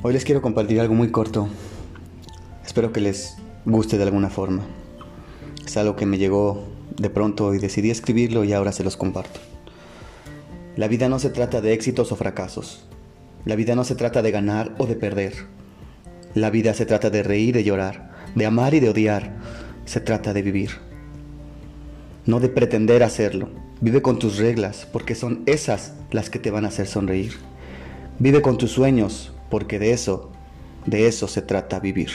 Hoy les quiero compartir algo muy corto. Espero que les guste de alguna forma. Es algo que me llegó de pronto y decidí escribirlo y ahora se los comparto. La vida no se trata de éxitos o fracasos. La vida no se trata de ganar o de perder. La vida se trata de reír y de llorar, de amar y de odiar. Se trata de vivir. No de pretender hacerlo. Vive con tus reglas, porque son esas las que te van a hacer sonreír. Vive con tus sueños, porque de eso, de eso se trata vivir.